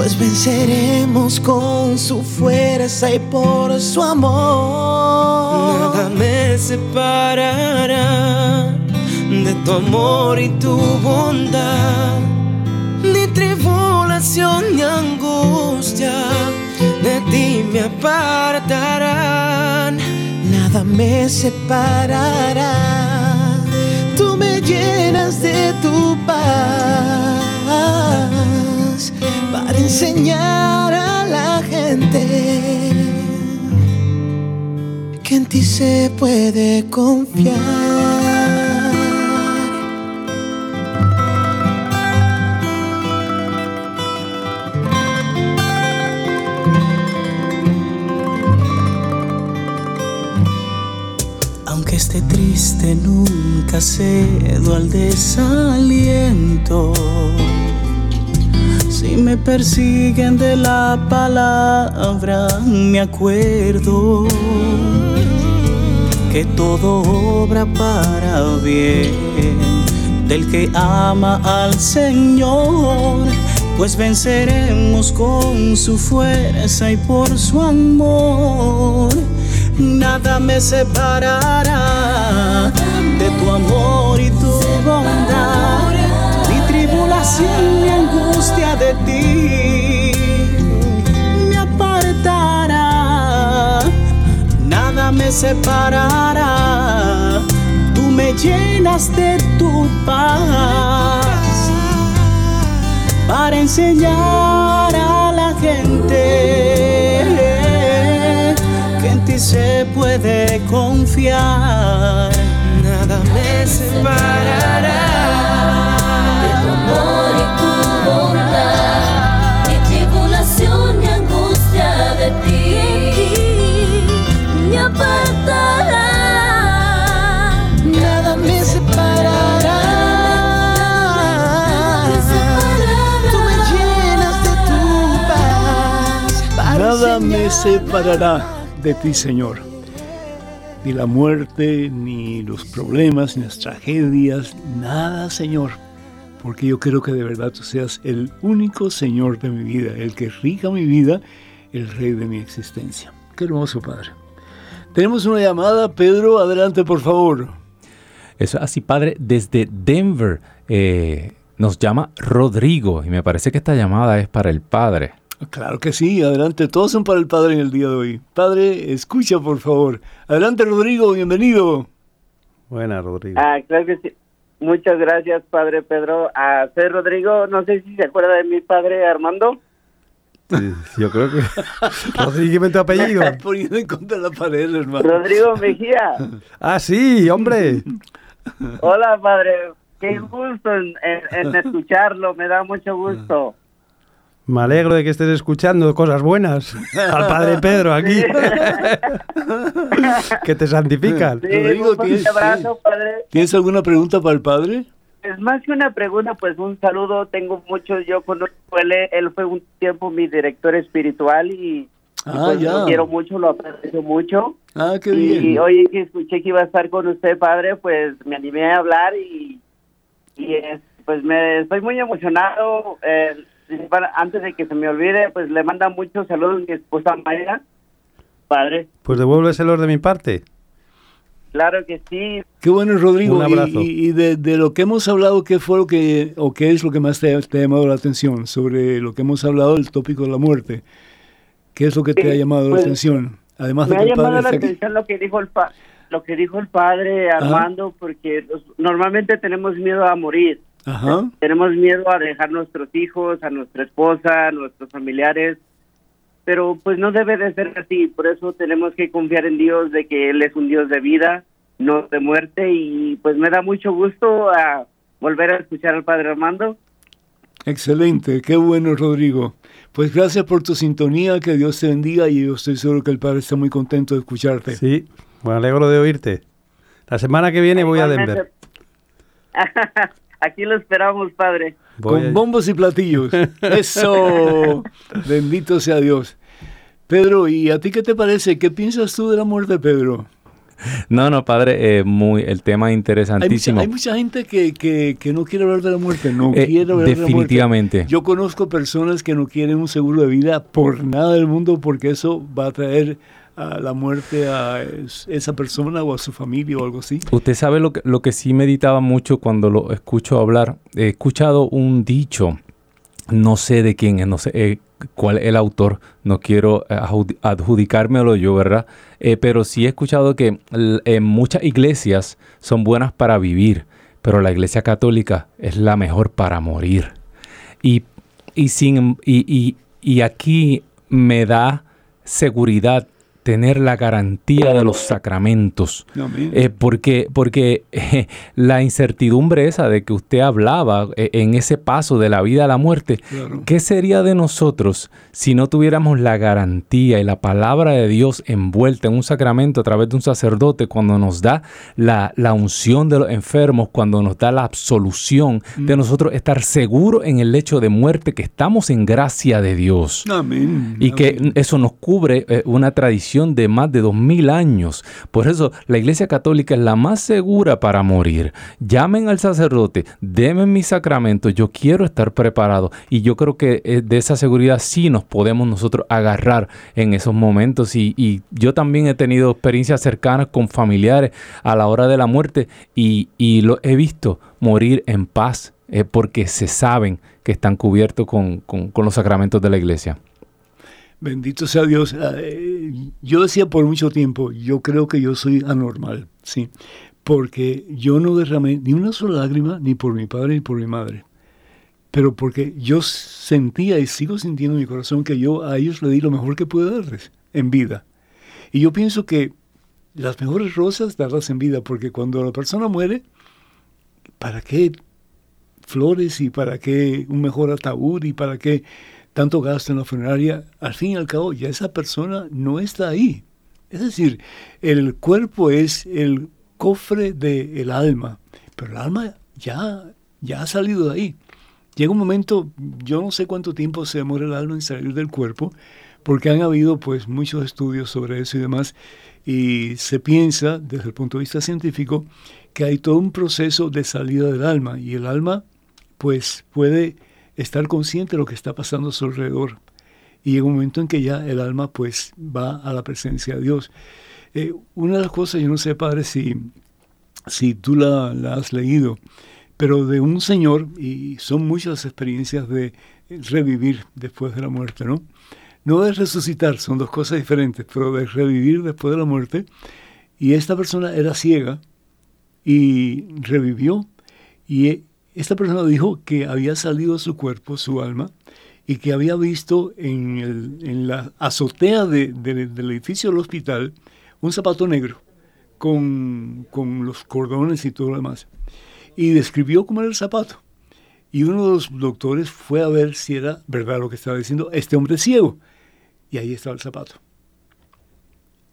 pues venceremos con su fuerza y por su amor. Nada me separará de tu amor y tu bondad ni angustia de ti me apartarán. Nada me separará. Tú me llenas de tu paz enseñar a la gente que en ti se puede confiar. esté triste nunca cedo al desaliento. Si me persiguen de la palabra, me acuerdo que todo obra para bien. Del que ama al Señor, pues venceremos con su fuerza y por su amor. Nada me separará ti me apartará. Nada me separará. Tú me llenas de tu paz para enseñar a la gente se puede confiar, nada me separará de tu amor y tu me separará de ti, Señor. Ni la muerte, ni los problemas, ni las tragedias, nada, Señor. Porque yo creo que de verdad tú seas el único Señor de mi vida, el que rija mi vida, el Rey de mi existencia. Qué hermoso, Padre. Tenemos una llamada, Pedro, adelante, por favor. Eso así, Padre, desde Denver eh, nos llama Rodrigo y me parece que esta llamada es para el Padre. Claro que sí, adelante, todos son para el Padre en el día de hoy. Padre, escucha por favor. Adelante Rodrigo, bienvenido. Buena Rodrigo. Ah, claro que sí. Muchas gracias Padre Pedro. A ah, ser Rodrigo, no sé si se acuerda de mi padre Armando. Sí, yo creo que. Rodrigo, tu apellido. Poniendo en contra la pared, hermano. Rodrigo Mejía. Ah, sí, hombre. Hola, padre. Qué gusto en escucharlo, me da mucho gusto. Me alegro de que estés escuchando cosas buenas al Padre Pedro aquí. que te santifican. ¿tienes, ¿tienes alguna pregunta para el Padre? Es más que una pregunta, pues un saludo. Tengo mucho, yo conozco él, él fue un tiempo mi director espiritual y, ah, pues, lo quiero mucho, lo aprecio mucho. Ah, qué bien. Y hoy que escuché que iba a estar con usted, Padre, pues me animé a hablar y, y pues me estoy muy emocionado. Eh, antes de que se me olvide, pues le manda muchos saludos a mi esposa Mayra, padre. Pues devuélveselo de mi parte. Claro que sí. Qué bueno, Rodrigo. Un abrazo. Y, de, lo que hemos hablado, ¿qué fue lo que, o qué es lo que más te, ha llamado la atención sobre lo que hemos hablado, el tópico de la muerte? ¿Qué es lo que te ha llamado la pues, atención? Además me ha llamado la atención lo que dijo el lo que dijo el padre Armando, porque normalmente tenemos miedo a morir. Tenemos miedo a dejar nuestros hijos, a nuestra esposa, a nuestros familiares, pero pues no debe de ser así, por eso tenemos que confiar en Dios de que Él es un Dios de vida no de muerte y pues me da mucho gusto a volver a escuchar al Padre Armando. Excelente, qué bueno Rodrigo. Pues gracias por tu sintonía, que Dios te bendiga y yo estoy seguro que el Padre está muy contento de escucharte. Sí, me alegro de oírte. La semana que viene voy a Denver. Aquí lo esperamos, Padre. Con bombos y platillos. Eso. Bendito sea Dios. Pedro, ¿y a ti qué te parece? ¿Qué piensas tú de la muerte, Pedro? No, no, padre, eh, muy, el tema interesantísimo. Hay mucha, gente que, que, no quiere hablar de la muerte, no eh, quiere hablar definitivamente. de la muerte. Yo conozco personas que no quieren un seguro de vida por nada del mundo porque eso va a traer a la muerte a esa persona o a su familia o algo así. Usted sabe lo que, lo que sí meditaba mucho cuando lo escucho hablar. He escuchado un dicho, no sé de quién es, no sé, eh, cuál es el autor, no quiero eh, adjudicármelo yo, ¿verdad? Eh, pero sí he escuchado que en muchas iglesias son buenas para vivir, pero la iglesia católica es la mejor para morir. Y, y, sin, y, y aquí me da seguridad tener la garantía de los sacramentos. Eh, porque porque la incertidumbre esa de que usted hablaba eh, en ese paso de la vida a la muerte, ¿qué sería de nosotros si no tuviéramos la garantía y la palabra de Dios envuelta en un sacramento a través de un sacerdote cuando nos da la, unción de los enfermos, cuando nos da la absolución de mm. nosotros estar seguros en el hecho de muerte, que estamos en gracia de Dios? Y que eso nos cubre eh, una tradición de más de dos mil años. Por eso la Iglesia Católica es la más segura para morir. Llamen al sacerdote, denme mi sacramento, yo quiero estar preparado. Y yo creo que eh, de esa seguridad sí nos podemos nosotros agarrar en esos momentos. Y, yo también he tenido experiencias cercanas con familiares a la hora de la muerte y, lo he visto morir en paz eh, porque se saben que están cubiertos con los sacramentos de la iglesia. Bendito sea Dios. Ah, eh, yo decía por mucho tiempo, yo creo que yo soy anormal, sí, porque yo no derramé ni una sola lágrima ni por mi padre ni por mi madre, pero porque yo sentía y sigo sintiendo en mi corazón que yo a ellos le di lo mejor que pude darles en vida. Y yo pienso que las mejores rosas darlas en vida, porque cuando la persona muere, ¿para qué flores y para qué un mejor ataúd y para qué tanto gasto en la funeraria, al fin y al cabo ya esa persona no está ahí. Es decir, el cuerpo es el cofre del alma, pero el alma ya, ya ha salido de ahí. Llega un momento, yo no sé cuánto tiempo se demora el alma en salir del cuerpo, porque han habido pues muchos estudios sobre eso y demás, y se piensa desde el punto de vista científico que hay todo un proceso de salida del alma, y el alma pues puede estar consciente de lo que está pasando a su alrededor. Y llega un momento en que ya el alma pues va a la presencia de Dios. Eh, una de las cosas, yo no sé, padre, si, si tú la, has leído, pero de un señor, y son muchas experiencias de revivir después de la muerte, ¿no? No de resucitar, son dos cosas diferentes, pero de revivir después de la muerte. Y esta persona era ciega y revivió y esta persona dijo que había salido su cuerpo, su alma, y que había visto en, la azotea del edificio del hospital un zapato negro con, los cordones y todo lo demás. Y describió cómo era el zapato. Y uno de los doctores fue a ver si era verdad lo que estaba diciendo este hombre ciego. Y ahí estaba el zapato.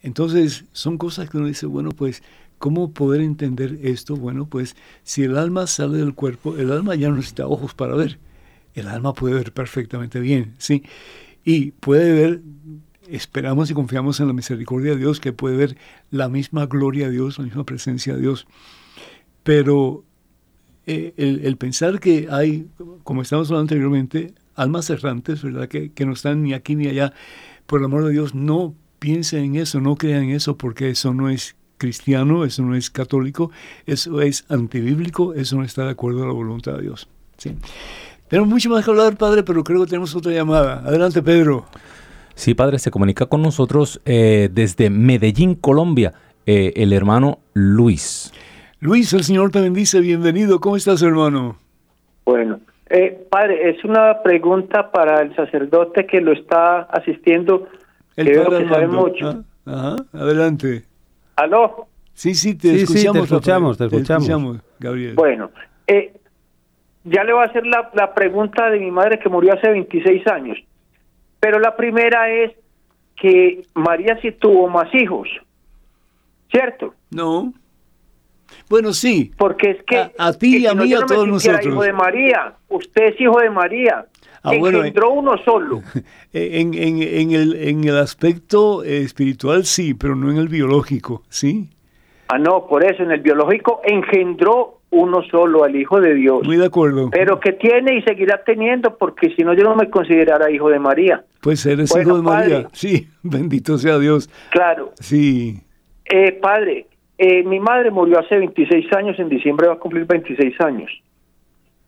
Entonces, son cosas que uno dice, bueno, pues ¿Cómo poder entender esto? Bueno, pues si el alma sale del cuerpo, el alma ya no necesita ojos para ver. El alma puede ver perfectamente bien, ¿sí? Y puede ver, esperamos y confiamos en la misericordia de Dios, que puede ver la misma gloria de Dios, la misma presencia de Dios. Pero eh, el, pensar que hay, como estamos hablando anteriormente, almas errantes, ¿verdad? Que, que no están ni aquí ni allá, por el amor de Dios, no piensen en eso, no crean en eso, porque eso no es cristiano, eso no es católico, eso es antibíblico, eso no está de acuerdo a la voluntad de Dios. ¿sí? Tenemos mucho más que hablar, Padre, pero creo que tenemos otra llamada. Adelante, Pedro. Sí, Padre, se comunica con nosotros eh, desde Medellín, Colombia, eh, el hermano Luis. Luis, el Señor te bendice, bienvenido. ¿Cómo estás, hermano? Bueno, eh, Padre, es una pregunta para el sacerdote que lo está asistiendo. El Padre que sabe mucho. Ah, ajá, adelante. ¿Aló? Sí, sí, te escuchamos. te escuchamos, te escuchamos. Gabriel. Bueno, eh, ya le voy a hacer la, la pregunta de mi madre que murió hace 26 años. Pero la primera es que María sí tuvo más hijos, ¿cierto? No. Bueno, sí. Porque es que a, ti y a mí, a todos nosotros. hijo de María, usted es hijo de María. Ah, engendró uno solo. En, en, en, el, en el aspecto espiritual sí, pero no en el biológico, ¿sí? Ah, no, por eso en el biológico engendró uno solo al Hijo de Dios. Muy de acuerdo. Pero que tiene y seguirá teniendo, porque si no yo no me considerara hijo de María. Pues eres hijo de María. Sí, bendito sea Dios. Claro. Sí. Eh, padre, eh, mi madre murió hace 26 años, en diciembre va a cumplir 26 años.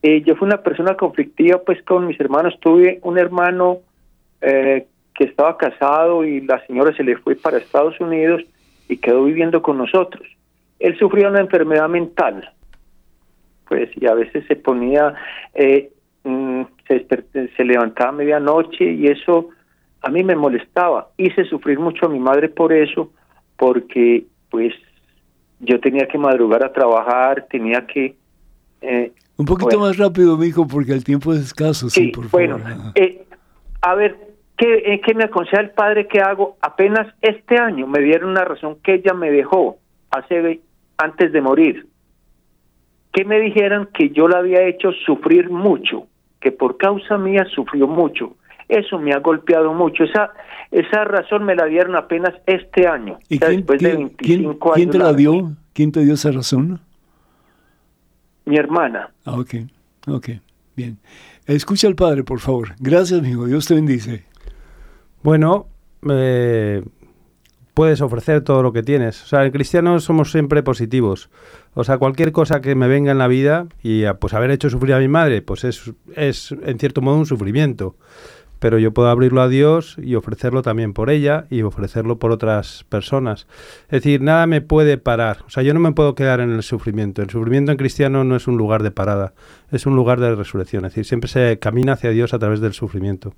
Eh, yo fui una persona conflictiva, pues con mis hermanos. Tuve un hermano eh, que estaba casado y la señora se le fue para Estados Unidos y quedó viviendo con nosotros. Él sufría una enfermedad mental, pues, y a veces se ponía, eh, mm, se, se levantaba a medianoche y eso a mí me molestaba. Hice sufrir mucho a mi madre por eso, porque pues yo tenía que madrugar a trabajar, tenía que... Eh, Un poquito más rápido, mijo, porque el tiempo es escaso. Sí, por bueno, eh, a ver, ¿Qué, ¿Qué, me aconseja el padre que hago? Apenas este año me dieron una razón que ella me dejó hace antes de morir. Que me dijeran que yo la había hecho sufrir mucho, que por causa mía sufrió mucho. Eso me ha golpeado mucho. Esa esa razón me la dieron apenas este año. ¿Y quién, después de 25 ¿quién te la dio? ¿Quién te dio esa razón? Mi hermana. Ah, ok, ok, bien. Escucha al Padre, por favor. Gracias, amigo. Dios te bendice. Bueno, eh, puedes ofrecer todo lo que tienes. O sea, en cristianos somos siempre positivos. O sea, cualquier cosa que me venga en la vida y pues haber hecho sufrir a mi madre, pues es, es en cierto modo un sufrimiento. Pero yo puedo abrirlo a Dios y ofrecerlo también por ella y ofrecerlo por otras personas. Es decir, nada me puede parar. O sea, yo no me puedo quedar en el sufrimiento. El sufrimiento en cristiano no es un lugar de parada, es un lugar de resurrección. Es decir, siempre se camina hacia Dios a través del sufrimiento.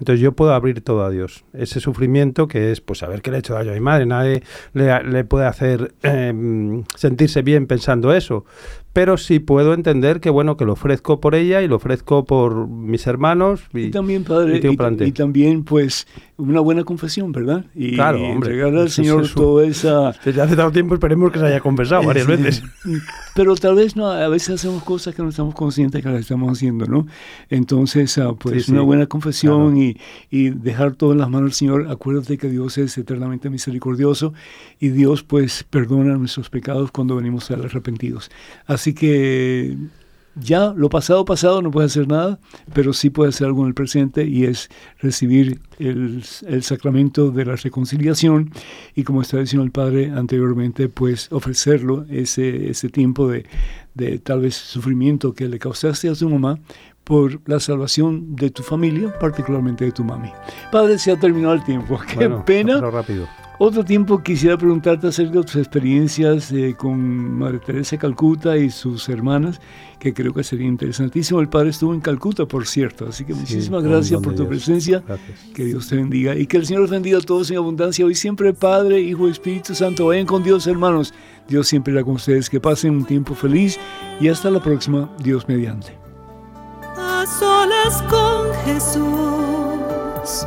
Entonces yo puedo abrir todo a Dios. Ese sufrimiento que es, pues, saber que le he hecho daño a mi madre. Nadie le, puede hacer em, sentirse bien pensando eso pero sí puedo entender que bueno que lo ofrezco por ella y lo ofrezco por mis hermanos y, también padre y, también pues una buena confesión verdad y claro hombre. entregarle al señor toda esa desde hace tanto tiempo esperemos que se haya confesado varias veces. pero tal vez no a veces hacemos cosas que no estamos conscientes que las estamos haciendo no entonces ah, pues una buena confesión y, y dejar todo en las manos del señor. Acuérdate que Dios es eternamente misericordioso y Dios pues perdona nuestros pecados cuando venimos a arrepentidos. Así que ya lo pasado pasado no puede hacer nada, pero sí puede hacer algo en el presente y es recibir el, sacramento de la reconciliación y como está diciendo el Padre anteriormente, pues ofrecerlo ese, ese tiempo de, de tal vez sufrimiento que le causaste a tu mamá por la salvación de tu familia, particularmente de tu mami. Padre, se ha terminado el tiempo. Qué pena. Rápido. Otro tiempo quisiera preguntarte acerca de tus experiencias eh, con Madre Teresa de Calcuta y sus hermanas, que creo que sería interesantísimo. El padre estuvo en Calcuta, por cierto, así que muchísimas gracias por tu presencia. Que Dios te bendiga y que el Señor los bendiga a todos en abundancia. Hoy siempre Padre, Hijo y Espíritu Santo, vayan con Dios, hermanos. Dios siempre irá con ustedes. Que pasen un tiempo feliz y hasta la próxima, Dios mediante. A solas con Jesús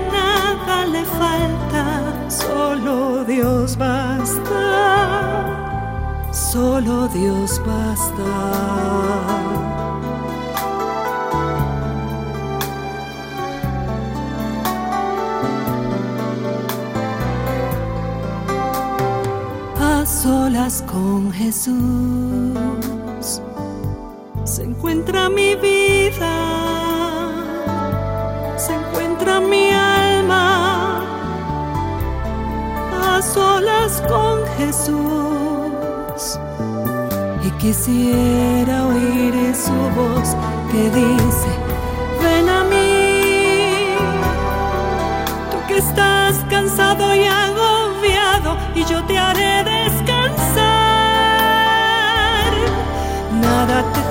le falta, solo Dios basta, solo Dios basta. A solas con Jesús se encuentra mi vida, con Jesús. Y quisiera oír su voz que dice, ven a mí, tú que estás cansado y agobiado, y yo te haré descansar. Nada te